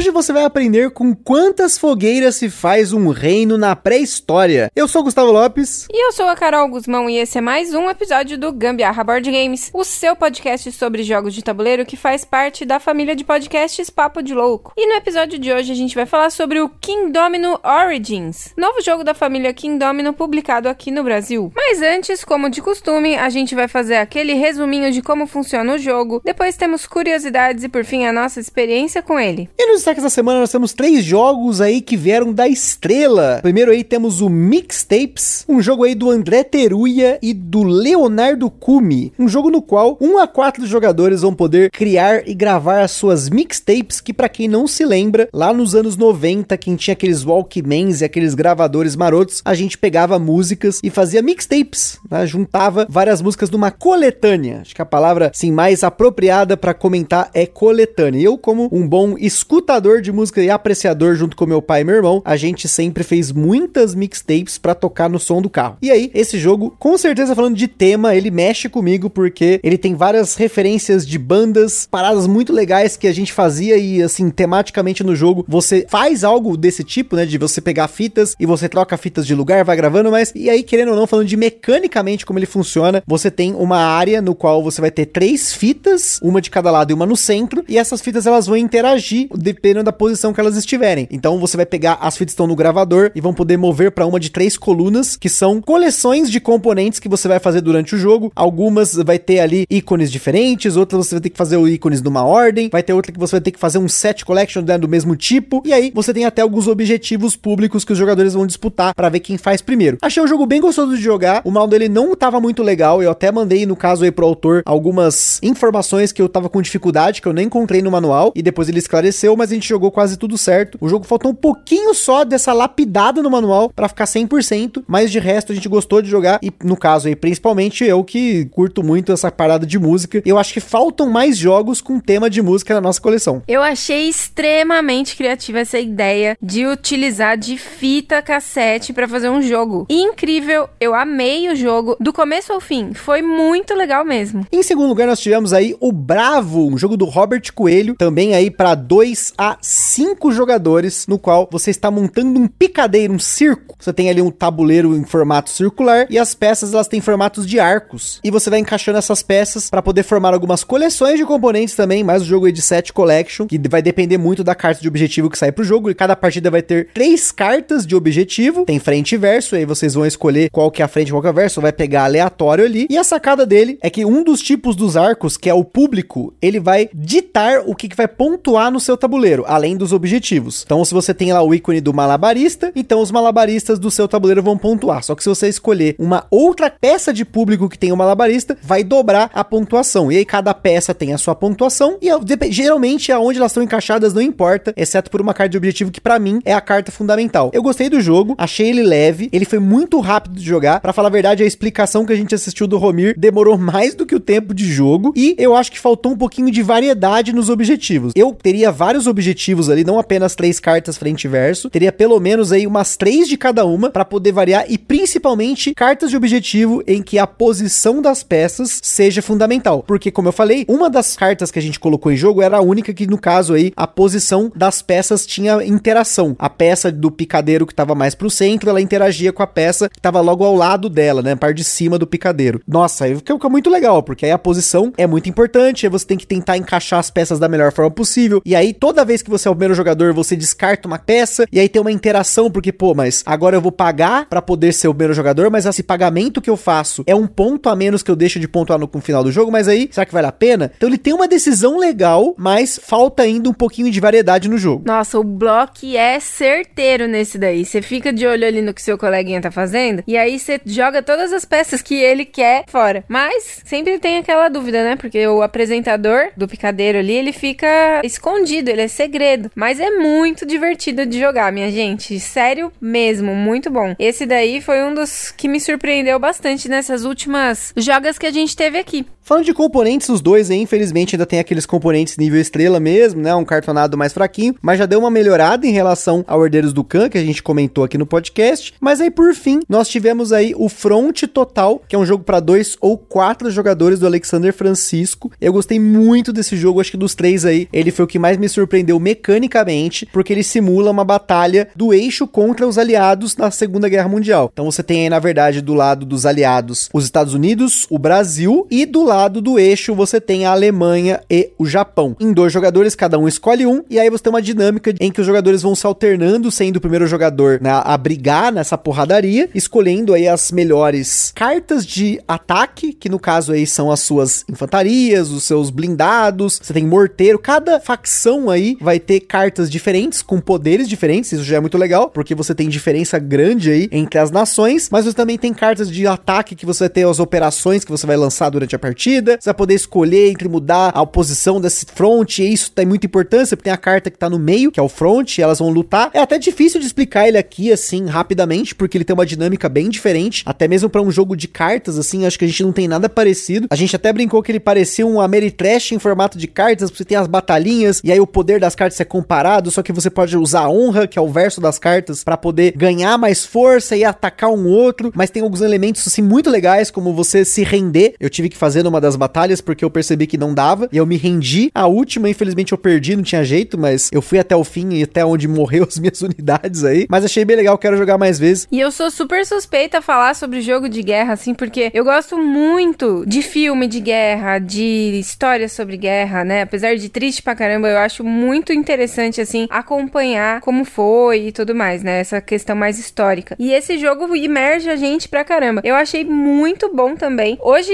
Hoje você vai aprender com quantas fogueiras se faz um reino na pré-história. Eu sou Gustavo Lopes. E eu sou a Carol Guzmão e esse é mais um episódio do Gambiarra Board Games, o seu podcast sobre jogos de tabuleiro que faz parte da família de podcasts Papo de Louco. E no episódio de hoje a gente vai falar sobre o King Domino Origins, novo jogo da família King Domino publicado aqui no Brasil. Mas antes, como de costume, a gente vai fazer aquele resuminho de como funciona o jogo, depois temos curiosidades e por fim a nossa experiência com ele. E nos destaques da semana nós temos três jogos aí que vieram da estrela. Primeiro aí temos o Mixtapes, um jogo aí do André Teruya e do Leonardo Kumi, um jogo no qual um a quatro jogadores vão poder criar e gravar as suas mixtapes, que para quem não se lembra, lá nos anos 90, quem tinha aqueles Walkmans e aqueles gravadores marotos, a gente pegava músicas e fazia mixtapes, né? juntava várias músicas numa coletânea. Acho que a palavra assim mais apropriada para comentar é coletânea. Eu como um bom escuta de música e apreciador junto com meu pai e meu irmão, a gente sempre fez muitas mixtapes para tocar no som do carro. E aí, esse jogo, com certeza falando de tema, ele mexe comigo porque ele tem várias referências de bandas, paradas muito legais que a gente fazia e assim, tematicamente no jogo, você faz algo desse tipo, né, de você pegar fitas e você troca fitas de lugar, vai gravando, mas e aí, querendo ou não, falando de mecanicamente como ele funciona, você tem uma área no qual você vai ter três fitas, uma de cada lado e uma no centro, e essas fitas elas vão interagir dependendo da posição que elas estiverem. Então você vai pegar as fitas que estão no gravador e vão poder mover para uma de três colunas, que são coleções de componentes que você vai fazer durante o jogo. Algumas vai ter ali ícones diferentes, outras você vai ter que fazer o ícones numa ordem, vai ter outra que você vai ter que fazer um set collection né, do mesmo tipo. E aí você tem até alguns objetivos públicos que os jogadores vão disputar para ver quem faz primeiro. Achei o jogo bem gostoso de jogar. O mal dele não tava muito legal. Eu até mandei no caso aí pro autor algumas informações que eu tava com dificuldade que eu nem encontrei no manual e depois ele esclareceu, mas a gente jogou quase tudo certo. O jogo faltou um pouquinho só dessa lapidada no manual para ficar 100%, mas de resto a gente gostou de jogar e no caso aí principalmente eu que curto muito essa parada de música. Eu acho que faltam mais jogos com tema de música na nossa coleção. Eu achei extremamente criativa essa ideia de utilizar de fita cassete para fazer um jogo. Incrível, eu amei o jogo do começo ao fim. Foi muito legal mesmo. Em segundo lugar nós tivemos aí o Bravo, um jogo do Robert Coelho, também aí para 2 a cinco jogadores, no qual você está montando um picadeiro, um circo. Você tem ali um tabuleiro em formato circular e as peças elas têm formatos de arcos. E você vai encaixando essas peças para poder formar algumas coleções de componentes também, mais o jogo aí de set collection, que vai depender muito da carta de objetivo que sai pro jogo. E cada partida vai ter três cartas de objetivo, tem frente e verso, e aí vocês vão escolher qual que é a frente e qual que é o verso, vai pegar aleatório ali. E a sacada dele é que um dos tipos dos arcos, que é o público, ele vai ditar o que, que vai pontuar no seu tabuleiro além dos objetivos. Então, se você tem lá o ícone do malabarista, então os malabaristas do seu tabuleiro vão pontuar. Só que se você escolher uma outra peça de público que tem o malabarista, vai dobrar a pontuação. E aí cada peça tem a sua pontuação e geralmente aonde elas estão encaixadas não importa, exceto por uma carta de objetivo que para mim é a carta fundamental. Eu gostei do jogo, achei ele leve, ele foi muito rápido de jogar. Para falar a verdade, a explicação que a gente assistiu do Romir demorou mais do que o tempo de jogo e eu acho que faltou um pouquinho de variedade nos objetivos. Eu teria vários objetivos objetivos ali, não apenas três cartas frente e verso, teria pelo menos aí umas três de cada uma para poder variar e principalmente cartas de objetivo em que a posição das peças seja fundamental, porque como eu falei, uma das cartas que a gente colocou em jogo era a única que no caso aí a posição das peças tinha interação. A peça do picadeiro que estava mais pro centro, ela interagia com a peça que estava logo ao lado dela, né, a parte de cima do picadeiro. Nossa, fica muito legal, porque aí a posição é muito importante, aí você tem que tentar encaixar as peças da melhor forma possível. E aí toda vez que você é o primeiro jogador, você descarta uma peça e aí tem uma interação, porque, pô, mas agora eu vou pagar para poder ser o primeiro jogador, mas esse pagamento que eu faço é um ponto a menos que eu deixo de pontuar no, no final do jogo, mas aí, será que vale a pena? Então ele tem uma decisão legal, mas falta ainda um pouquinho de variedade no jogo. Nossa, o bloco é certeiro nesse daí. Você fica de olho ali no que seu coleguinha tá fazendo, e aí você joga todas as peças que ele quer fora. Mas sempre tem aquela dúvida, né? Porque o apresentador do picadeiro ali, ele fica escondido, ele é segredo. Mas é muito divertido de jogar, minha gente. Sério mesmo, muito bom. Esse daí foi um dos que me surpreendeu bastante nessas últimas jogas que a gente teve aqui. Falando de componentes, os dois, hein, infelizmente, ainda tem aqueles componentes nível estrela mesmo, né? Um cartonado mais fraquinho, mas já deu uma melhorada em relação ao Herdeiros do Khan, que a gente comentou aqui no podcast. Mas aí, por fim, nós tivemos aí o Front Total, que é um jogo para dois ou quatro jogadores do Alexander Francisco. Eu gostei muito desse jogo, acho que dos três aí, ele foi o que mais me surpreendeu mecanicamente, porque ele simula uma batalha do eixo contra os aliados na Segunda Guerra Mundial. Então você tem aí, na verdade, do lado dos aliados os Estados Unidos, o Brasil e do lado lado do eixo você tem a Alemanha e o Japão. Em dois jogadores, cada um escolhe um, e aí você tem uma dinâmica em que os jogadores vão se alternando, sendo o primeiro jogador né, a brigar nessa porradaria, escolhendo aí as melhores cartas de ataque, que no caso aí são as suas infantarias, os seus blindados, você tem morteiro, cada facção aí vai ter cartas diferentes, com poderes diferentes, isso já é muito legal, porque você tem diferença grande aí entre as nações, mas você também tem cartas de ataque que você vai ter as operações que você vai lançar durante a partida, você vai poder escolher entre mudar a oposição desse front, e isso tem muita importância, porque tem a carta que tá no meio, que é o front, elas vão lutar. É até difícil de explicar ele aqui, assim, rapidamente, porque ele tem uma dinâmica bem diferente, até mesmo para um jogo de cartas, assim, acho que a gente não tem nada parecido. A gente até brincou que ele parecia um Ameritrash em formato de cartas, você tem as batalhinhas, e aí o poder das cartas é comparado, só que você pode usar a honra, que é o verso das cartas, para poder ganhar mais força e atacar um outro, mas tem alguns elementos, assim, muito legais, como você se render. Eu tive que fazer numa das batalhas porque eu percebi que não dava e eu me rendi. A última, infelizmente, eu perdi, não tinha jeito, mas eu fui até o fim e até onde morreu as minhas unidades aí. Mas achei bem legal, quero jogar mais vezes. E eu sou super suspeita a falar sobre jogo de guerra, assim, porque eu gosto muito de filme de guerra, de histórias sobre guerra, né? Apesar de triste pra caramba, eu acho muito interessante, assim, acompanhar como foi e tudo mais, né? Essa questão mais histórica. E esse jogo imerge a gente pra caramba. Eu achei muito bom também. Hoje,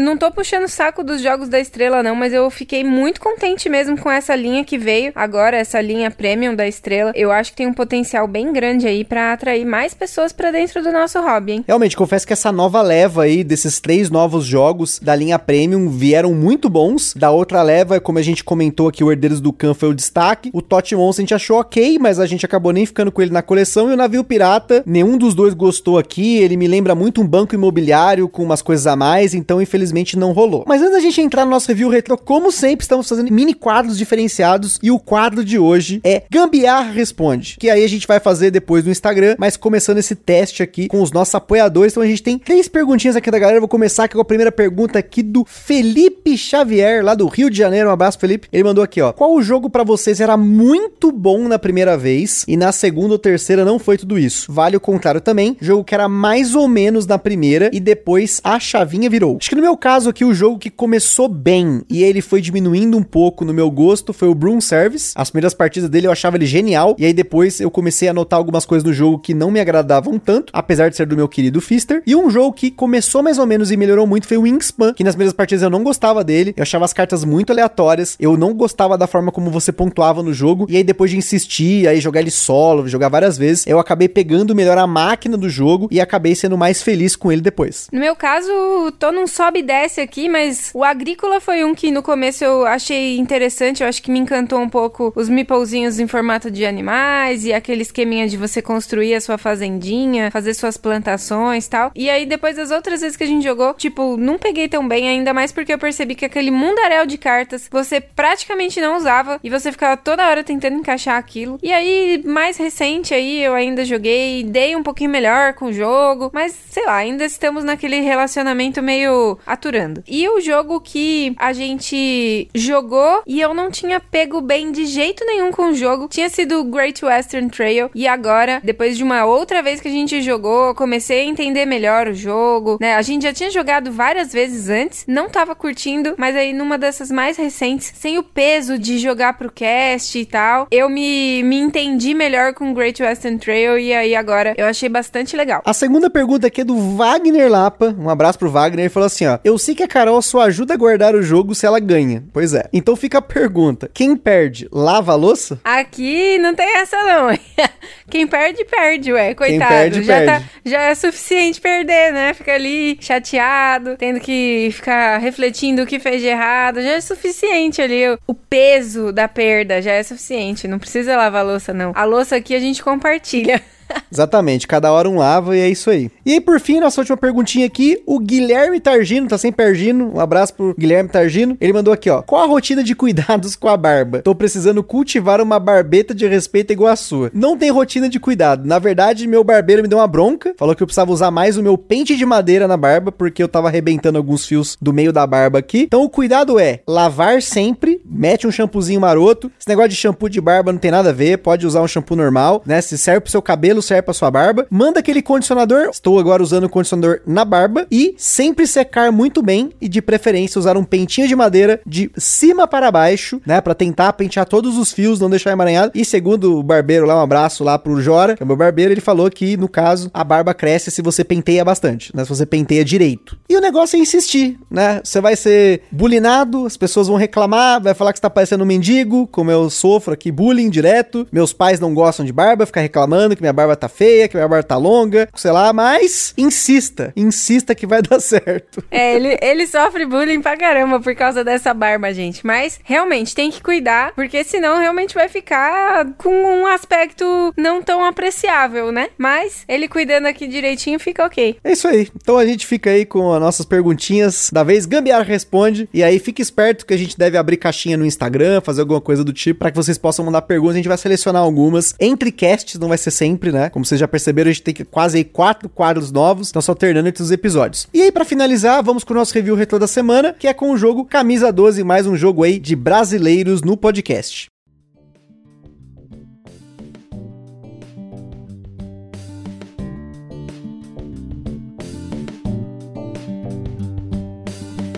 não tô puxando o saco dos jogos da estrela, não, mas eu fiquei muito contente mesmo com essa linha que veio agora, essa linha premium da estrela. Eu acho que tem um potencial bem grande aí para atrair mais pessoas para dentro do nosso hobby, hein? Realmente, confesso que essa nova leva aí desses três novos jogos da linha premium vieram muito bons. Da outra leva, como a gente comentou aqui, o Herdeiros do Khan foi o destaque. O Tot Monster a gente achou ok, mas a gente acabou nem ficando com ele na coleção. E o Navio Pirata, nenhum dos dois gostou aqui. Ele me lembra muito um banco imobiliário com umas coisas a mais, então infelizmente não rolou. Mas antes da gente entrar no nosso review retro, como sempre, estamos fazendo mini quadros diferenciados e o quadro de hoje é Gambiarra Responde, que aí a gente vai fazer depois no Instagram, mas começando esse teste aqui com os nossos apoiadores. Então a gente tem três perguntinhas aqui da galera. Vou começar aqui com a primeira pergunta aqui do Felipe Xavier, lá do Rio de Janeiro. Um abraço, Felipe. Ele mandou aqui, ó. Qual o jogo para vocês era muito bom na primeira vez e na segunda ou terceira não foi tudo isso? Vale o contrário também. Jogo que era mais ou menos na primeira e depois a chavinha virou. Acho que no meu caso aqui o jogo que começou bem e ele foi diminuindo um pouco no meu gosto foi o Broom Service. As primeiras partidas dele eu achava ele genial e aí depois eu comecei a notar algumas coisas no jogo que não me agradavam tanto, apesar de ser do meu querido Fister. E um jogo que começou mais ou menos e melhorou muito foi o Wingspan, que nas primeiras partidas eu não gostava dele, eu achava as cartas muito aleatórias, eu não gostava da forma como você pontuava no jogo e aí depois de insistir, aí jogar ele solo, jogar várias vezes, eu acabei pegando melhor a máquina do jogo e acabei sendo mais feliz com ele depois. No meu caso, tô num sobe e desce aqui, mas o Agrícola foi um que no começo eu achei interessante, eu acho que me encantou um pouco os meeplezinhos em formato de animais e aquele esqueminha de você construir a sua fazendinha, fazer suas plantações tal. E aí depois das outras vezes que a gente jogou, tipo, não peguei tão bem, ainda mais porque eu percebi que aquele mundaréu de cartas você praticamente não usava e você ficava toda hora tentando encaixar aquilo. E aí, mais recente aí, eu ainda joguei, dei um pouquinho melhor com o jogo, mas sei lá, ainda estamos naquele relacionamento meio aturando. E o jogo que a gente jogou e eu não tinha pego bem de jeito nenhum com o jogo tinha sido Great Western Trail. E agora, depois de uma outra vez que a gente jogou, comecei a entender melhor o jogo, né? A gente já tinha jogado várias vezes antes, não tava curtindo, mas aí numa dessas mais recentes, sem o peso de jogar pro cast e tal, eu me, me entendi melhor com o Great Western Trail e aí agora eu achei bastante legal. A segunda pergunta aqui é do Wagner Lapa. Um abraço pro Wagner. Ele falou assim: ó, eu sei que a Carol só ajuda a guardar o jogo se ela ganha. Pois é. Então fica a pergunta: quem perde, lava a louça? Aqui não tem essa, não. quem perde, perde, ué. Coitado. Perde, já, perde. Tá, já é suficiente perder, né? Fica ali chateado, tendo que ficar refletindo o que fez de errado. Já é suficiente ali o, o peso da da perda, já é suficiente. Não precisa lavar a louça, não. A louça aqui a gente compartilha. Exatamente, cada hora um lava e é isso aí. E aí, por fim, nossa última perguntinha aqui, o Guilherme Targino, tá sem Pergino, um abraço pro Guilherme Targino. Ele mandou aqui, ó: Qual a rotina de cuidados com a barba? Tô precisando cultivar uma barbeta de respeito igual a sua. Não tem rotina de cuidado. Na verdade, meu barbeiro me deu uma bronca, falou que eu precisava usar mais o meu pente de madeira na barba, porque eu tava arrebentando alguns fios do meio da barba aqui. Então, o cuidado é lavar sempre, mete um shampoozinho maroto. Esse negócio de shampoo de barba não tem nada a ver, pode usar um shampoo normal, né? Se serve pro seu cabelo, serve pra sua barba. Manda aquele condicionador, estou agora usando o condicionador na barba e sempre secar muito bem e de preferência usar um pentinho de madeira de cima para baixo, né, para tentar pentear todos os fios, não deixar emaranhado. E segundo o barbeiro lá, um abraço lá pro Jora, que é meu barbeiro, ele falou que no caso a barba cresce se você penteia bastante, né, se você penteia direito. E o negócio é insistir, né? Você vai ser bulinado, as pessoas vão reclamar, vai falar que você tá parecendo um mendigo, como eu sofro aqui bullying direto. Meus pais não gostam de barba, ficar reclamando que minha barba tá feia, que minha barba tá longa, sei lá, mas insista, insista que vai dar certo. É, ele, ele sofre bullying pra caramba por causa dessa barba, gente. Mas realmente tem que cuidar, porque senão realmente vai ficar com um aspecto não tão apreciável, né? Mas ele cuidando aqui direitinho fica ok. É isso aí. Então a gente fica aí com as nossas perguntinhas da vez. Gambiar responde. E aí fique esperto que a gente deve abrir caixinha no Instagram, fazer alguma coisa do tipo, para que vocês possam mandar perguntas. A gente vai selecionar algumas. Entre casts, não vai ser sempre, né? Como vocês já perceberam, a gente tem quase aí quatro quadros novos, então só alternando entre os episódios. E aí, para finalizar, vamos com o nosso review retrô da semana, que é com o jogo Camisa 12, mais um jogo aí de brasileiros no podcast.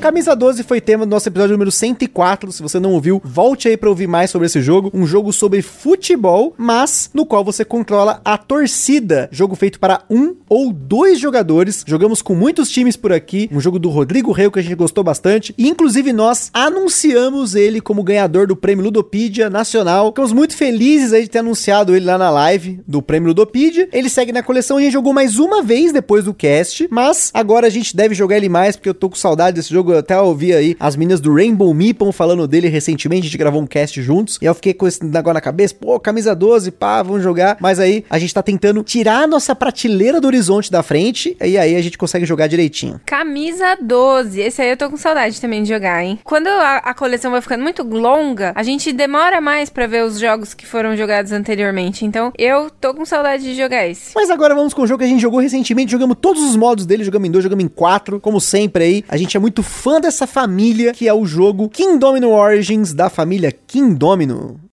Camisa 12 foi tema do nosso episódio número 104. Se você não ouviu, volte aí para ouvir mais sobre esse jogo. Um jogo sobre futebol, mas no qual você controla a torcida. Jogo feito para um ou dois jogadores. Jogamos com muitos times por aqui. Um jogo do Rodrigo Reu que a gente gostou bastante. E inclusive nós anunciamos ele como ganhador do prêmio Ludopedia Nacional. Ficamos muito felizes aí de ter anunciado ele lá na live do prêmio Ludopedia. Ele segue na coleção. A gente jogou mais uma vez depois do cast, mas agora a gente deve jogar ele mais porque eu tô com saudade desse jogo eu até ouvi aí as meninas do Rainbow Meeple falando dele recentemente, a gente gravou um cast juntos, e eu fiquei com esse negócio na cabeça, pô, camisa 12, pá, vamos jogar, mas aí a gente tá tentando tirar a nossa prateleira do horizonte da frente, e aí a gente consegue jogar direitinho. Camisa 12, esse aí eu tô com saudade também de jogar, hein? Quando a, a coleção vai ficando muito longa, a gente demora mais para ver os jogos que foram jogados anteriormente, então eu tô com saudade de jogar esse. Mas agora vamos com o jogo que a gente jogou recentemente, jogamos todos os modos dele, jogamos em dois, jogamos em quatro, como sempre aí, a gente é muito fã dessa família que é o jogo King Domino Origins da família King Domino.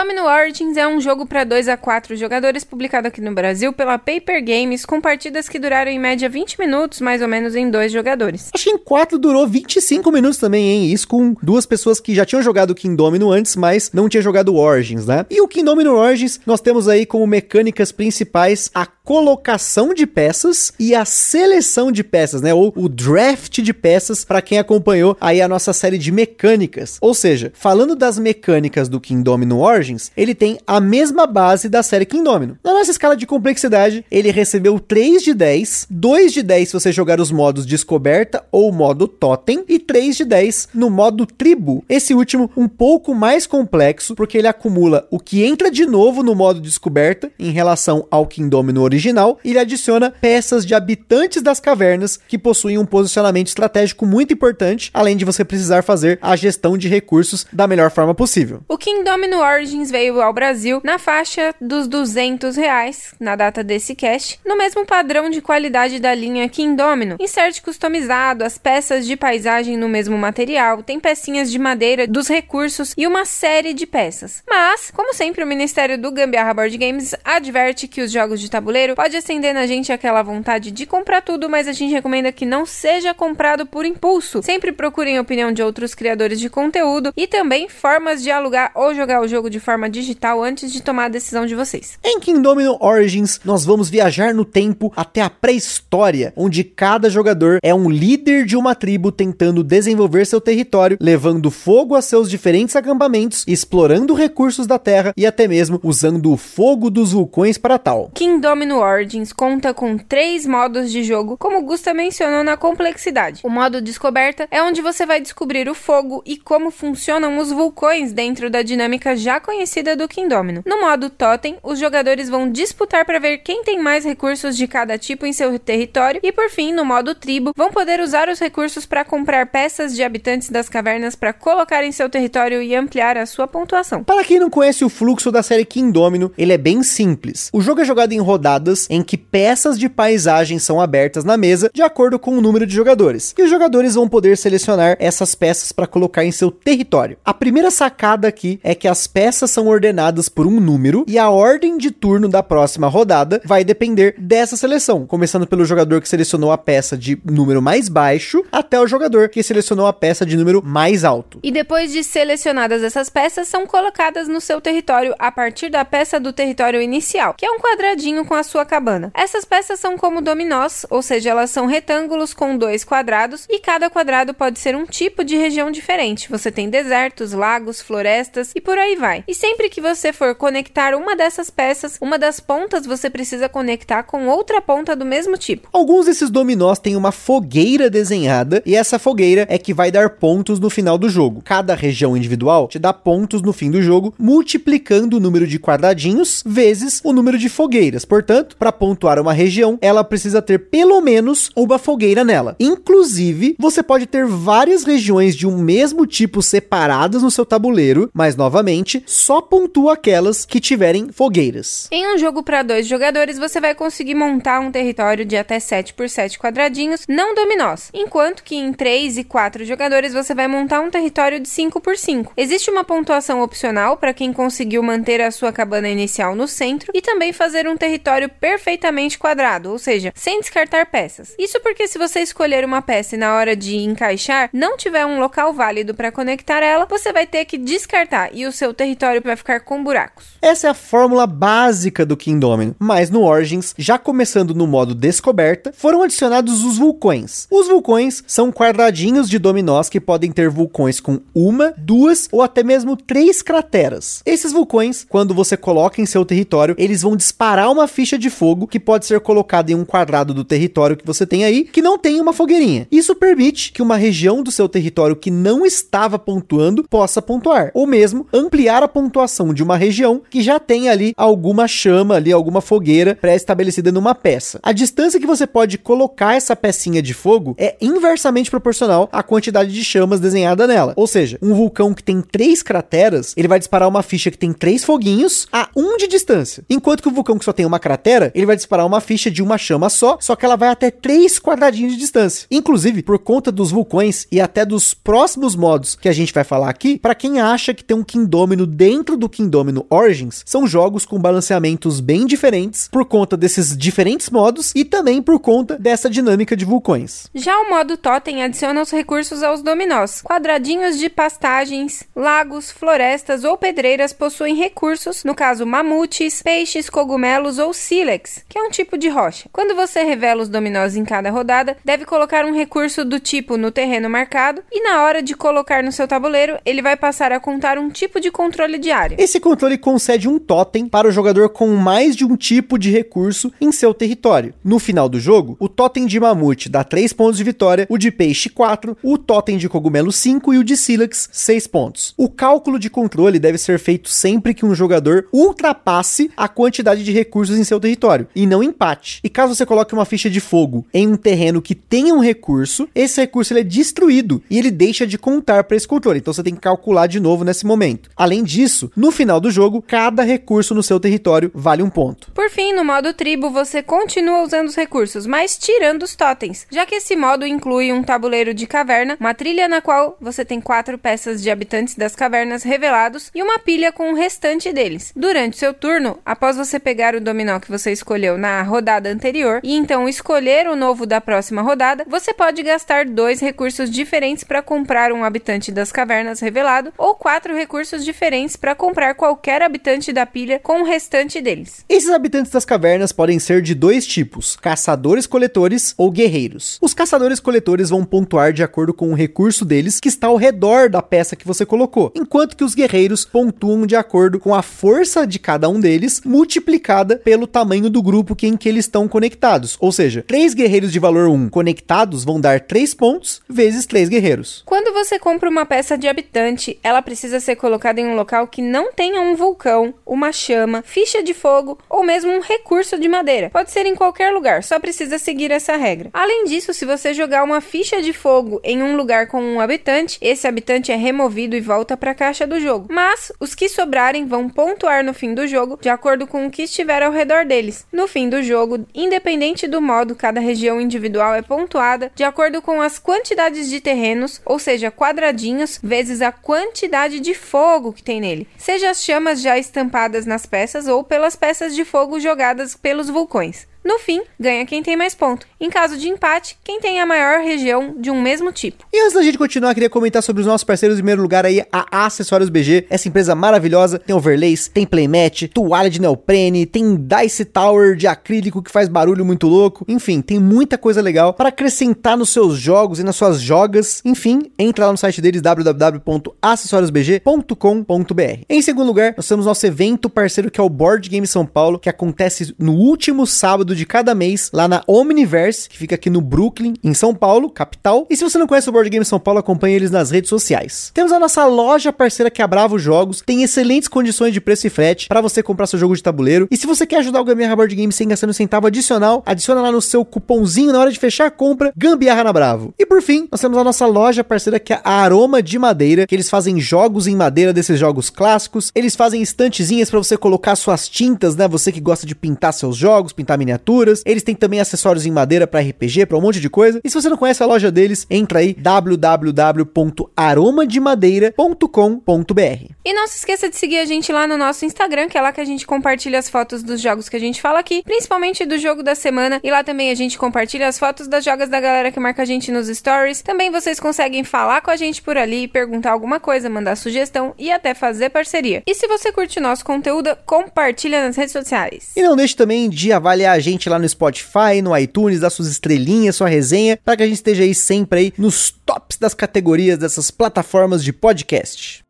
Domino Origins é um jogo para 2 a 4 jogadores publicado aqui no Brasil pela Paper Games, com partidas que duraram em média 20 minutos, mais ou menos em dois jogadores. Acho que em 4 durou 25 minutos também, hein? Isso com duas pessoas que já tinham jogado King Domino antes, mas não tinham jogado Origins, né? E o King Domino Origins, nós temos aí como mecânicas principais a colocação de peças e a seleção de peças, né? Ou o draft de peças para quem acompanhou aí a nossa série de mecânicas. Ou seja, falando das mecânicas do King Domino Origins, ele tem a mesma base da série King Domino. Na nossa escala de complexidade, ele recebeu 3 de 10, 2 de 10 se você jogar os modos descoberta ou modo totem e 3 de 10 no modo tribo. Esse último um pouco mais complexo porque ele acumula o que entra de novo no modo descoberta em relação ao King Domino original e ele adiciona peças de habitantes das cavernas que possuem um posicionamento estratégico muito importante, além de você precisar fazer a gestão de recursos da melhor forma possível. O King Domino Origins veio ao Brasil na faixa dos 200 reais na data desse cast, no mesmo padrão de qualidade da linha King Domino, insert customizado, as peças de paisagem no mesmo material, tem pecinhas de madeira dos recursos e uma série de peças. Mas, como sempre, o Ministério do Gambiarra Board Games adverte que os jogos de tabuleiro pode acender na gente aquela vontade de comprar tudo, mas a gente recomenda que não seja comprado por impulso. Sempre procurem a opinião de outros criadores de conteúdo e também formas de alugar ou jogar o jogo de forma digital antes de tomar a decisão de vocês. Em King Domino Origins, nós vamos viajar no tempo até a pré-história, onde cada jogador é um líder de uma tribo tentando desenvolver seu território, levando fogo a seus diferentes acampamentos, explorando recursos da terra e até mesmo usando o fogo dos vulcões para tal. King Domino no Origins conta com três modos de jogo, como Gusta mencionou na complexidade. O modo Descoberta é onde você vai descobrir o fogo e como funcionam os vulcões dentro da dinâmica já conhecida do Kingdomino. No modo Totem, os jogadores vão disputar para ver quem tem mais recursos de cada tipo em seu território e por fim, no modo Tribo, vão poder usar os recursos para comprar peças de habitantes das cavernas para colocar em seu território e ampliar a sua pontuação. Para quem não conhece o fluxo da série Kingdomino, ele é bem simples. O jogo é jogado em rodadas em que peças de paisagem são abertas na mesa de acordo com o número de jogadores. E os jogadores vão poder selecionar essas peças para colocar em seu território. A primeira sacada aqui é que as peças são ordenadas por um número e a ordem de turno da próxima rodada vai depender dessa seleção, começando pelo jogador que selecionou a peça de número mais baixo até o jogador que selecionou a peça de número mais alto. E depois de selecionadas essas peças, são colocadas no seu território a partir da peça do território inicial, que é um quadradinho com a sua cabana. Essas peças são como dominós, ou seja, elas são retângulos com dois quadrados e cada quadrado pode ser um tipo de região diferente. Você tem desertos, lagos, florestas e por aí vai. E sempre que você for conectar uma dessas peças, uma das pontas você precisa conectar com outra ponta do mesmo tipo. Alguns desses dominós têm uma fogueira desenhada e essa fogueira é que vai dar pontos no final do jogo. Cada região individual te dá pontos no fim do jogo, multiplicando o número de quadradinhos vezes o número de fogueiras. Portanto, para pontuar uma região, ela precisa ter pelo menos uma fogueira nela. Inclusive, você pode ter várias regiões de um mesmo tipo separadas no seu tabuleiro, mas novamente, só pontua aquelas que tiverem fogueiras. Em um jogo para dois jogadores, você vai conseguir montar um território de até 7 por 7 quadradinhos, não dominós, enquanto que em 3 e 4 jogadores você vai montar um território de 5 por 5. Existe uma pontuação opcional para quem conseguiu manter a sua cabana inicial no centro e também fazer um território perfeitamente quadrado, ou seja, sem descartar peças. Isso porque se você escolher uma peça e na hora de encaixar não tiver um local válido para conectar ela, você vai ter que descartar e o seu território vai ficar com buracos. Essa é a fórmula básica do Kingdomino, mas no Origins, já começando no modo descoberta, foram adicionados os vulcões. Os vulcões são quadradinhos de dominós que podem ter vulcões com uma, duas ou até mesmo três crateras. Esses vulcões, quando você coloca em seu território, eles vão disparar uma ficha de fogo que pode ser colocada em um quadrado do território que você tem aí, que não tem uma fogueirinha. Isso permite que uma região do seu território que não estava pontuando possa pontuar, ou mesmo ampliar a pontuação de uma região que já tem ali alguma chama ali, alguma fogueira pré-estabelecida numa peça. A distância que você pode colocar essa pecinha de fogo é inversamente proporcional à quantidade de chamas desenhada nela. Ou seja, um vulcão que tem três crateras, ele vai disparar uma ficha que tem três foguinhos a um de distância. Enquanto que o vulcão que só tem uma cratera, ele vai disparar uma ficha de uma chama só, só que ela vai até três quadradinhos de distância. Inclusive, por conta dos vulcões e até dos próximos modos que a gente vai falar aqui, para quem acha que tem um Kingdomino dentro do Kingdomino Origins, são jogos com balanceamentos bem diferentes por conta desses diferentes modos e também por conta dessa dinâmica de vulcões. Já o modo Totem adiciona os recursos aos dominós. Quadradinhos de pastagens, lagos, florestas ou pedreiras possuem recursos, no caso mamutes, peixes, cogumelos ou sílex, que é um tipo de rocha. Quando você revela os dominós em cada rodada, deve colocar um recurso do tipo no terreno marcado e na hora de colocar no seu tabuleiro, ele vai passar a contar um tipo de controle de área. Esse controle concede um totem para o jogador com mais de um tipo de recurso em seu território. No final do jogo, o totem de mamute dá 3 pontos de vitória, o de peixe 4, o totem de cogumelo 5 e o de sílex 6 pontos. O cálculo de controle deve ser feito sempre que um jogador ultrapasse a quantidade de recursos em seu território e não empate. E caso você coloque uma ficha de fogo em um terreno que tenha um recurso, esse recurso ele é destruído e ele deixa de contar para esse controle. Então você tem que calcular de novo nesse momento. Além disso, no final do jogo, cada recurso no seu território vale um ponto. Por fim, no modo tribo, você continua usando os recursos, mas tirando os totens, já que esse modo inclui um tabuleiro de caverna, uma trilha na qual você tem quatro peças de habitantes das cavernas revelados e uma pilha com o restante deles. Durante seu turno, após você pegar o dominó que você escolheu na rodada anterior e então escolher o novo da próxima rodada, você pode gastar dois recursos diferentes para comprar um habitante das cavernas revelado ou quatro recursos diferentes para comprar qualquer habitante da pilha com o restante deles. Esses habitantes das cavernas podem ser de dois tipos: caçadores-coletores ou guerreiros. Os caçadores-coletores vão pontuar de acordo com o recurso deles que está ao redor da peça que você colocou, enquanto que os guerreiros pontuam de acordo com a força de cada um deles multiplicada pelo tamanho do grupo em que eles estão conectados. Ou seja, três guerreiros de valor 1 conectados vão dar 3 pontos vezes três guerreiros. Quando você compra uma peça de habitante, ela precisa ser colocada em um local que não tenha um vulcão, uma chama, ficha de fogo ou mesmo um recurso de madeira. Pode ser em qualquer lugar, só precisa seguir essa regra. Além disso, se você jogar uma ficha de fogo em um lugar com um habitante, esse habitante é removido e volta para a caixa do jogo. Mas os que sobrarem vão pontuar no fim do jogo de acordo com o que estiver ao redor deles. No fim do jogo, independente do modo, cada região individual é pontuada de acordo com as quantidades de terrenos, ou seja, quadradinhos, vezes a quantidade de fogo que tem nele, seja as chamas já estampadas nas peças ou pelas peças de fogo jogadas pelos vulcões. No fim, ganha quem tem mais ponto. Em caso de empate, quem tem a maior região de um mesmo tipo. E antes da gente continuar, queria comentar sobre os nossos parceiros. Em primeiro lugar aí, a Acessórios BG. Essa empresa maravilhosa. Tem overlays, tem playmat, toalha de neoprene, tem Dice Tower de acrílico que faz barulho muito louco. Enfim, tem muita coisa legal para acrescentar nos seus jogos e nas suas jogas. Enfim, entra lá no site deles www.acessoriosbg.com.br. Em segundo lugar, nós temos nosso evento parceiro que é o Board Game São Paulo, que acontece no último sábado de cada mês lá na Omniverse, que fica aqui no Brooklyn, em São Paulo, capital. E se você não conhece o Board Game São Paulo, acompanhe eles nas redes sociais. Temos a nossa loja parceira que é a Bravo Jogos, tem excelentes condições de preço e frete para você comprar seu jogo de tabuleiro. E se você quer ajudar o Gambiarra Board Game sem gastar um centavo adicional, adiciona lá no seu cupomzinho na hora de fechar a compra, Gambiarra na Bravo. E por fim, nós temos a nossa loja parceira que é a Aroma de Madeira, que eles fazem jogos em madeira desses jogos clássicos. Eles fazem estantezinhas para você colocar suas tintas, né? Você que gosta de pintar seus jogos, pintar miniaturas. Eles têm também acessórios em madeira para RPG, para um monte de coisa. E se você não conhece a loja deles, entra aí www.aromademadeira.com.br. E não se esqueça de seguir a gente lá no nosso Instagram, que é lá que a gente compartilha as fotos dos jogos que a gente fala aqui, principalmente do jogo da semana. E lá também a gente compartilha as fotos das jogas da galera que marca a gente nos stories. Também vocês conseguem falar com a gente por ali, perguntar alguma coisa, mandar sugestão e até fazer parceria. E se você curte o nosso conteúdo, compartilha nas redes sociais. E não deixe também de avaliar a gente lá no Spotify, no iTunes, suas estrelinhas, sua resenha, para que a gente esteja aí sempre aí nos tops das categorias dessas plataformas de podcast.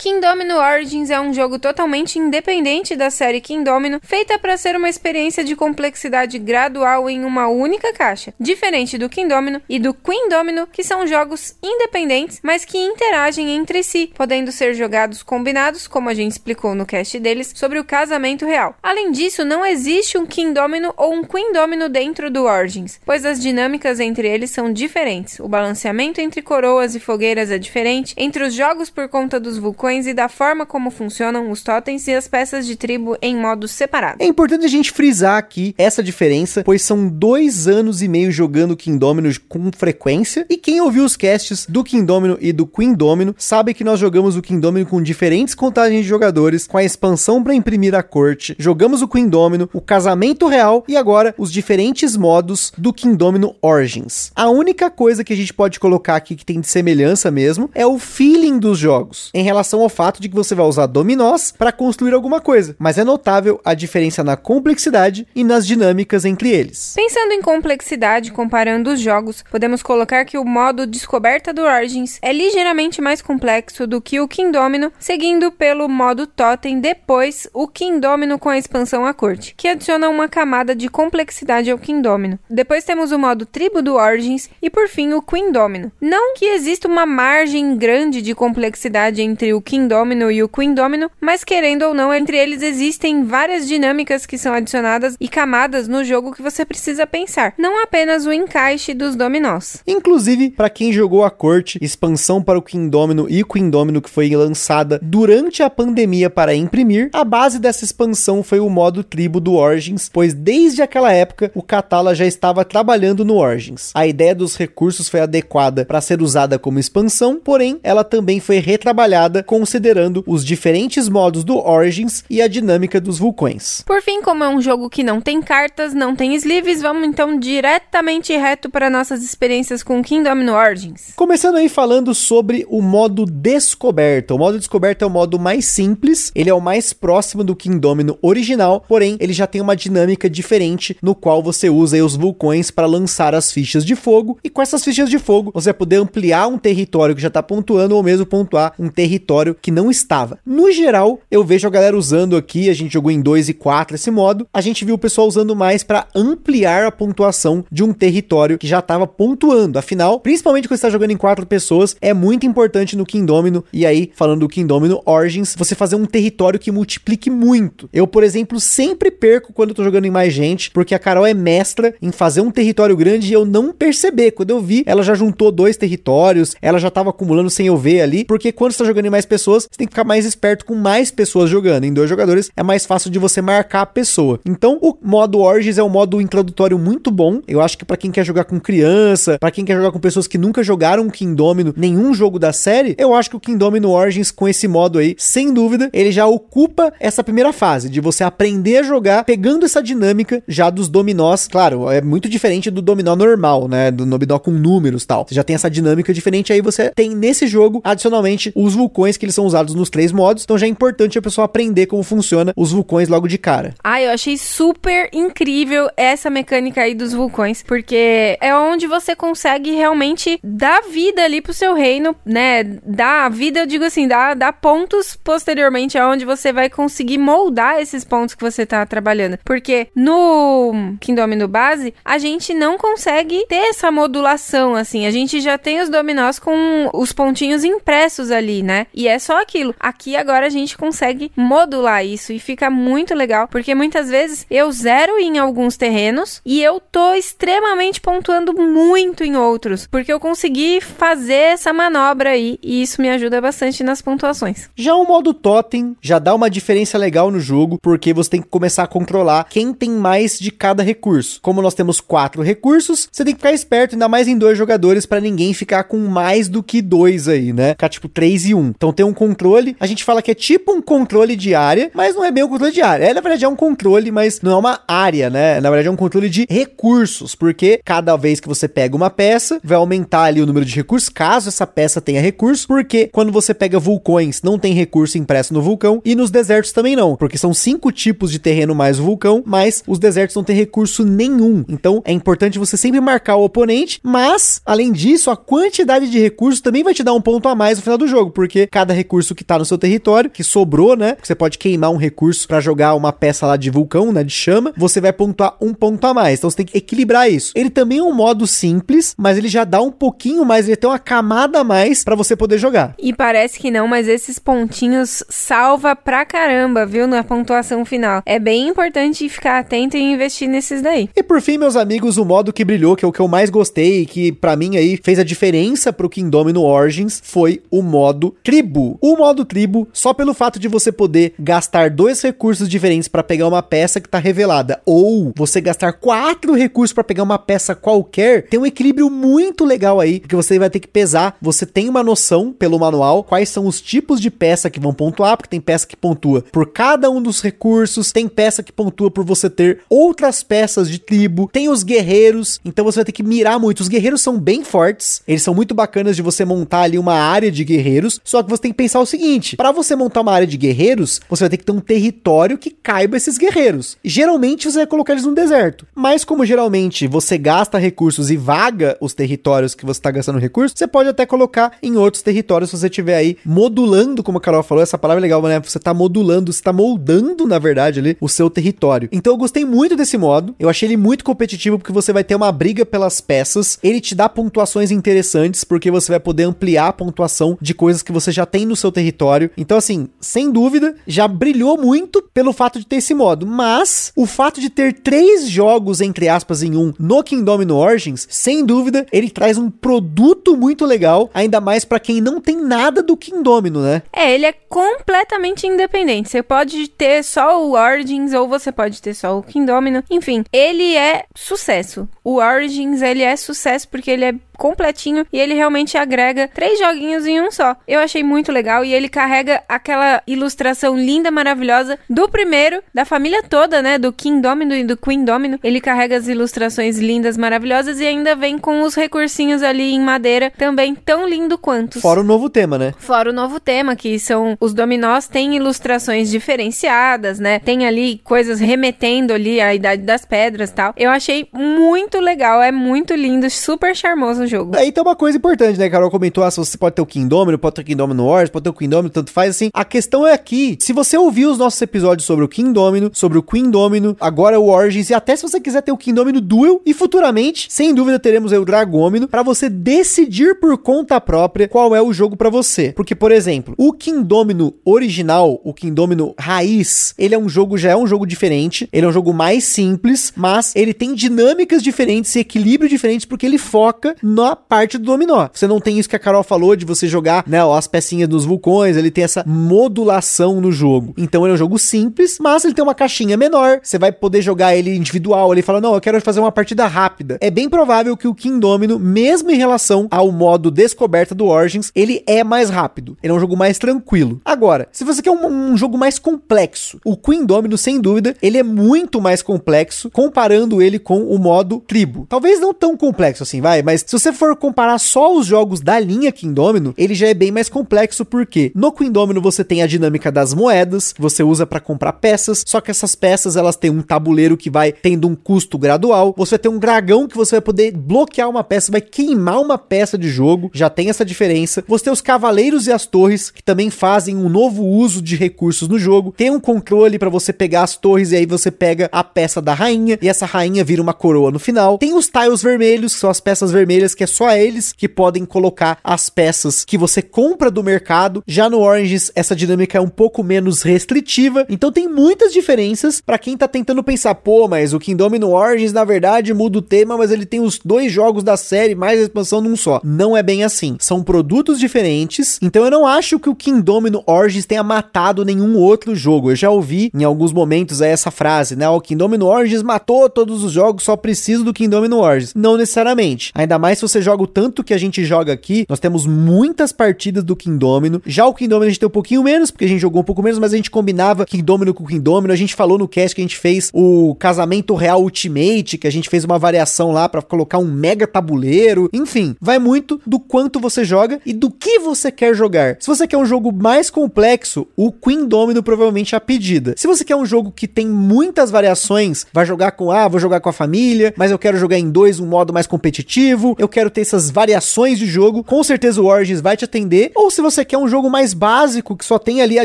King Domino Origins é um jogo totalmente independente da série King Domino, feita para ser uma experiência de complexidade gradual em uma única caixa, diferente do King Domino e do Queen Domino, que são jogos independentes, mas que interagem entre si, podendo ser jogados combinados, como a gente explicou no cast deles sobre o casamento real. Além disso, não existe um King Domino ou um Queen Domino dentro do Origins, pois as dinâmicas entre eles são diferentes. O balanceamento entre coroas e fogueiras é diferente, entre os jogos por conta dos vulcões e da forma como funcionam os totens e as peças de tribo em modos separados. É importante a gente frisar aqui essa diferença, pois são dois anos e meio jogando King Domino com frequência, e quem ouviu os casts do King Domino e do Queen Domino sabe que nós jogamos o King Domino com diferentes contagens de jogadores, com a expansão para imprimir a corte, jogamos o Queen Domino, o casamento real e agora os diferentes modos do King Domino Origins. A única coisa que a gente pode colocar aqui que tem de semelhança mesmo é o feeling dos jogos, em relação ao fato de que você vai usar dominós para construir alguma coisa, mas é notável a diferença na complexidade e nas dinâmicas entre eles. Pensando em complexidade, comparando os jogos, podemos colocar que o modo descoberta do Origins é ligeiramente mais complexo do que o King Domino, seguindo pelo modo Totem, depois o King Domino com a expansão à corte, que adiciona uma camada de complexidade ao King Domino. Depois temos o modo Tribo do Origins e por fim o Queen Domino. Não que exista uma margem grande de complexidade entre o King Domino e o Queen Domino, mas querendo ou não, entre eles existem várias dinâmicas que são adicionadas e camadas no jogo que você precisa pensar, não apenas o encaixe dos dominós. Inclusive, para quem jogou a corte, expansão para o King Domino e Queen Domino que foi lançada durante a pandemia para imprimir, a base dessa expansão foi o modo tribo do Origins, pois desde aquela época o Catala já estava trabalhando no Origins. A ideia dos recursos foi adequada para ser usada como expansão, porém ela também foi retrabalhada considerando os diferentes modos do Origins e a dinâmica dos vulcões. Por fim, como é um jogo que não tem cartas, não tem sleeves, vamos então diretamente reto para nossas experiências com King Domino Origins. Começando aí falando sobre o modo descoberta. O modo descoberta é o modo mais simples, ele é o mais próximo do King Domino original, porém ele já tem uma dinâmica diferente no qual você usa os vulcões para lançar as fichas de fogo e com essas fichas de fogo você vai poder ampliar um território que já está pontuando ou mesmo pontuar um território território que não estava. No geral, eu vejo a galera usando aqui, a gente jogou em 2 e 4 esse modo, a gente viu o pessoal usando mais para ampliar a pontuação de um território que já estava pontuando. Afinal, principalmente quando você está jogando em quatro pessoas, é muito importante no Kingdomino, e aí, falando do Kingdomino Origins, você fazer um território que multiplique muito. Eu, por exemplo, sempre perco quando eu tô jogando em mais gente, porque a Carol é mestra em fazer um território grande e eu não perceber. Quando eu vi, ela já juntou dois territórios, ela já tava acumulando sem eu ver ali, porque quando você tá jogando em mais pessoas, você tem que ficar mais esperto com mais pessoas jogando. Em dois jogadores é mais fácil de você marcar a pessoa. Então, o modo Origins é um modo introdutório muito bom. Eu acho que para quem quer jogar com criança, para quem quer jogar com pessoas que nunca jogaram Kingdomino, nenhum jogo da série, eu acho que o Kingdomino Origins com esse modo aí, sem dúvida, ele já ocupa essa primeira fase de você aprender a jogar pegando essa dinâmica já dos dominós. Claro, é muito diferente do dominó normal, né? Do dominó com números tal. Você já tem essa dinâmica diferente aí você tem nesse jogo adicionalmente os vulcões que eles são usados nos três modos. Então já é importante a pessoa aprender como funciona os vulcões logo de cara. Ah, eu achei super incrível essa mecânica aí dos vulcões, porque é onde você consegue realmente dar vida ali pro seu reino, né? Dar vida, eu digo assim, dar, dar pontos posteriormente aonde você vai conseguir moldar esses pontos que você tá trabalhando. Porque no Kingdom no base, a gente não consegue ter essa modulação assim. A gente já tem os dominós com os pontinhos impressos ali, né? E é só aquilo. Aqui agora a gente consegue modular isso e fica muito legal, porque muitas vezes eu zero em alguns terrenos e eu tô extremamente pontuando muito em outros, porque eu consegui fazer essa manobra aí e isso me ajuda bastante nas pontuações. Já o modo totem já dá uma diferença legal no jogo, porque você tem que começar a controlar quem tem mais de cada recurso. Como nós temos quatro recursos, você tem que ficar esperto, ainda mais em dois jogadores, para ninguém ficar com mais do que dois aí, né? Ficar tipo três e um. Então tem um controle, a gente fala que é tipo um controle de área, mas não é bem um controle de área. É, na verdade é um controle, mas não é uma área, né? Na verdade é um controle de recursos, porque cada vez que você pega uma peça, vai aumentar ali o número de recursos, caso essa peça tenha recurso, porque quando você pega vulcões, não tem recurso impresso no vulcão, e nos desertos também não, porque são cinco tipos de terreno mais o vulcão, mas os desertos não têm recurso nenhum. Então é importante você sempre marcar o oponente, mas além disso, a quantidade de recursos também vai te dar um ponto a mais no final do jogo, porque cada recurso que tá no seu território, que sobrou, né? Você pode queimar um recurso para jogar uma peça lá de vulcão, né? De chama, você vai pontuar um ponto a mais. Então você tem que equilibrar isso. Ele também é um modo simples, mas ele já dá um pouquinho mais, ele tem uma camada a mais para você poder jogar. E parece que não, mas esses pontinhos salva pra caramba, viu? Na pontuação final. É bem importante ficar atento e investir nesses daí. E por fim, meus amigos, o modo que brilhou, que é o que eu mais gostei, que para mim aí fez a diferença pro Kingdom no Origins, foi o modo tribo. O modo tribo, só pelo fato de você poder gastar dois recursos diferentes para pegar uma peça que tá revelada, ou você gastar quatro recursos para pegar uma peça qualquer, tem um equilíbrio muito legal aí, porque você vai ter que pesar, você tem uma noção pelo manual quais são os tipos de peça que vão pontuar, porque tem peça que pontua por cada um dos recursos, tem peça que pontua por você ter outras peças de tribo, tem os guerreiros, então você vai ter que mirar muito. Os guerreiros são bem fortes, eles são muito bacanas de você montar ali uma área de guerreiros, só que você tem que pensar o seguinte: para você montar uma área de guerreiros, você vai ter que ter um território que caiba esses guerreiros. Geralmente você vai colocar eles no deserto, mas como geralmente você gasta recursos e vaga os territórios que você está gastando recursos, você pode até colocar em outros territórios se você estiver aí modulando, como a Carol falou, essa palavra é legal, né? Você tá modulando, você tá moldando, na verdade, ali, o seu território. Então eu gostei muito desse modo, eu achei ele muito competitivo porque você vai ter uma briga pelas peças, ele te dá pontuações interessantes porque você vai poder ampliar a pontuação de coisas que você já tem no seu território. Então, assim, sem dúvida, já brilhou muito pelo fato de ter esse modo, mas o fato de ter três jogos, entre aspas, em um no Kingdom no Origins, sem dúvida, ele traz um produto muito legal, ainda mais para quem não tem nada do Kingdom, né? É, ele é completamente independente. Você pode ter só o Origins ou você pode ter só o Kingdomino. Enfim, ele é sucesso. O Origins, ele é sucesso porque ele é completinho e ele realmente agrega três joguinhos em um só. Eu achei muito legal e ele carrega aquela ilustração linda, maravilhosa do primeiro, da família toda, né? Do King Domino e do Queen Domino. Ele carrega as ilustrações lindas, maravilhosas e ainda vem com os recursinhos ali em madeira, também tão lindo quanto. Fora o novo tema, né? Fora o novo tema, que são os dominós têm ilustrações diferenciadas, né? Tem ali coisas remetendo ali à idade das pedras tal. Eu achei muito legal, é muito lindo, super charmoso jogo. Aí tem uma coisa importante, né? Carol comentou, ah, se você pode ter o King Domino, pode ter o King Domino Wars, pode ter o King Domino, tanto faz assim. A questão é aqui, se você ouviu os nossos episódios sobre o King Domino, sobre o Queen Domino, agora o Origins, e até se você quiser ter o King Domino Duel, e futuramente, sem dúvida, teremos aí o Dragômino, para você decidir por conta própria qual é o jogo para você. Porque, por exemplo, o King Domino original, o King Domino raiz, ele é um jogo, já é um jogo diferente, ele é um jogo mais simples, mas ele tem dinâmicas diferentes e equilíbrio diferentes porque ele foca na parte do dominó. Você não tem isso que a Carol falou de você jogar, né, as pecinhas dos vulcões, ele tem essa modulação no jogo. Então ele é um jogo simples, mas ele tem uma caixinha menor. Você vai poder jogar ele individual. Ele fala: "Não, eu quero fazer uma partida rápida". É bem provável que o King Domino, mesmo em relação ao modo descoberta do Origins, ele é mais rápido. Ele é um jogo mais tranquilo. Agora, se você quer um, um jogo mais complexo, o Queen Domino, sem dúvida, ele é muito mais complexo comparando ele com o modo tribo. Talvez não tão complexo assim, vai, mas se você for comparar só os jogos da linha Queen Domino, ele já é bem mais complexo porque no Queen Domino você tem a dinâmica das moedas, você usa para comprar peças, só que essas peças elas têm um tabuleiro que vai tendo um custo gradual. Você tem um dragão que você vai poder bloquear uma peça, vai queimar uma peça de jogo, já tem essa diferença. Você tem os cavaleiros e as torres que também fazem um novo uso de recursos no jogo. Tem um controle para você pegar as torres e aí você pega a peça da rainha e essa rainha vira uma coroa no final. Tem os tiles vermelhos, que são as peças vermelhas que é só eles que podem colocar as peças que você compra do mercado. Já no Oranges essa dinâmica é um pouco menos restritiva, então tem muitas diferenças para quem tá tentando pensar, pô, mas o Kingdom no Origins na verdade muda o tema, mas ele tem os dois jogos da série mais a expansão num só. Não é bem assim. São produtos diferentes, então eu não acho que o Kingdom no Origins tenha matado nenhum outro jogo. Eu já ouvi em alguns momentos essa frase, né? O Kingdom no Origins matou todos os jogos, só preciso do Kingdom no Origins. Não necessariamente. Ainda mais se você joga o tanto que a gente joga aqui, nós temos muitas partidas do King Domino. Já o King Domino a gente tem um pouquinho menos, porque a gente jogou um pouco menos, mas a gente combinava King Domino com King Domino. A gente falou no cast que a gente fez o Casamento Real Ultimate, que a gente fez uma variação lá para colocar um mega tabuleiro. Enfim, vai muito do quanto você joga e do que você quer jogar. Se você quer um jogo mais complexo, o Queen provavelmente é a pedida. Se você quer um jogo que tem muitas variações, vai jogar com, ah, vou jogar com a família, mas eu quero jogar em dois um modo mais competitivo, eu quero ter essas variações de jogo, com certeza o Origins vai te atender. Ou se você quer um jogo mais básico, que só tem ali a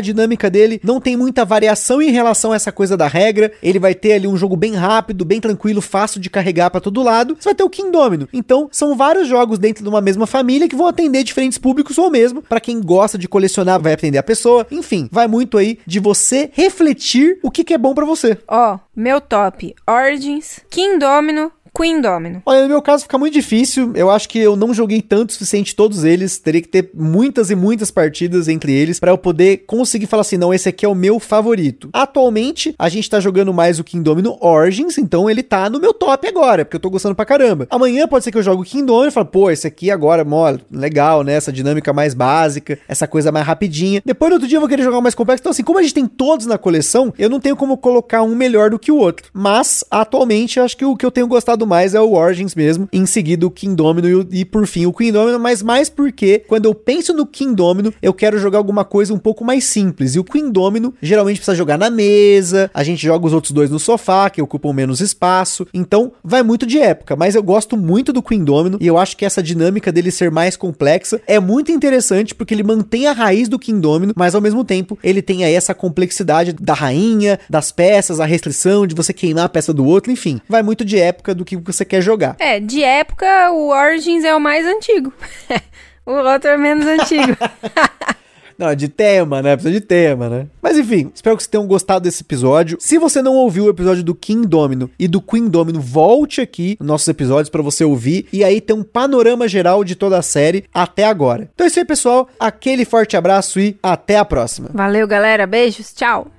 dinâmica dele, não tem muita variação em relação a essa coisa da regra, ele vai ter ali um jogo bem rápido, bem tranquilo, fácil de carregar para todo lado, você vai ter o King Domino. Então, são vários jogos dentro de uma mesma família que vão atender diferentes públicos ou mesmo para quem gosta de colecionar, vai atender a pessoa. Enfim, vai muito aí de você refletir o que, que é bom para você. Ó, meu top: Origins, King Domino, Queen Domino. Olha, no meu caso fica muito difícil. Eu acho que eu não joguei tanto o suficiente todos eles. Teria que ter muitas e muitas partidas entre eles para eu poder conseguir falar assim: não, esse aqui é o meu favorito. Atualmente, a gente tá jogando mais o King Domino Origins, então ele tá no meu top agora, porque eu tô gostando pra caramba. Amanhã pode ser que eu jogue o King Domino e fale, pô, esse aqui agora, mole, legal, né? Essa dinâmica mais básica, essa coisa mais rapidinha. Depois no outro dia eu vou querer jogar mais complexo. Então, assim, como a gente tem todos na coleção, eu não tenho como colocar um melhor do que o outro. Mas, atualmente, acho que o que eu tenho gostado mais é o Origins mesmo, em seguida o King Domino e, e por fim o Queen Domino, mas mais porque quando eu penso no King Domino, eu quero jogar alguma coisa um pouco mais simples. E o Queen Domino geralmente precisa jogar na mesa, a gente joga os outros dois no sofá, que ocupam menos espaço. Então, vai muito de época, mas eu gosto muito do Queen Domino e eu acho que essa dinâmica dele ser mais complexa é muito interessante porque ele mantém a raiz do King Domino, mas ao mesmo tempo ele tem aí essa complexidade da rainha, das peças, a restrição de você queimar a peça do outro, enfim, vai muito de época do que você quer jogar. É, de época, o Origins é o mais antigo. o outro é menos antigo. Não, de tema, né? Precisa de tema, né? Mas enfim, espero que vocês tenham gostado desse episódio. Se você não ouviu o episódio do King Domino e do Queen Domino, volte aqui nos nossos episódios para você ouvir e aí ter um panorama geral de toda a série até agora. Então é isso aí, pessoal. Aquele forte abraço e até a próxima. Valeu, galera. Beijos. Tchau.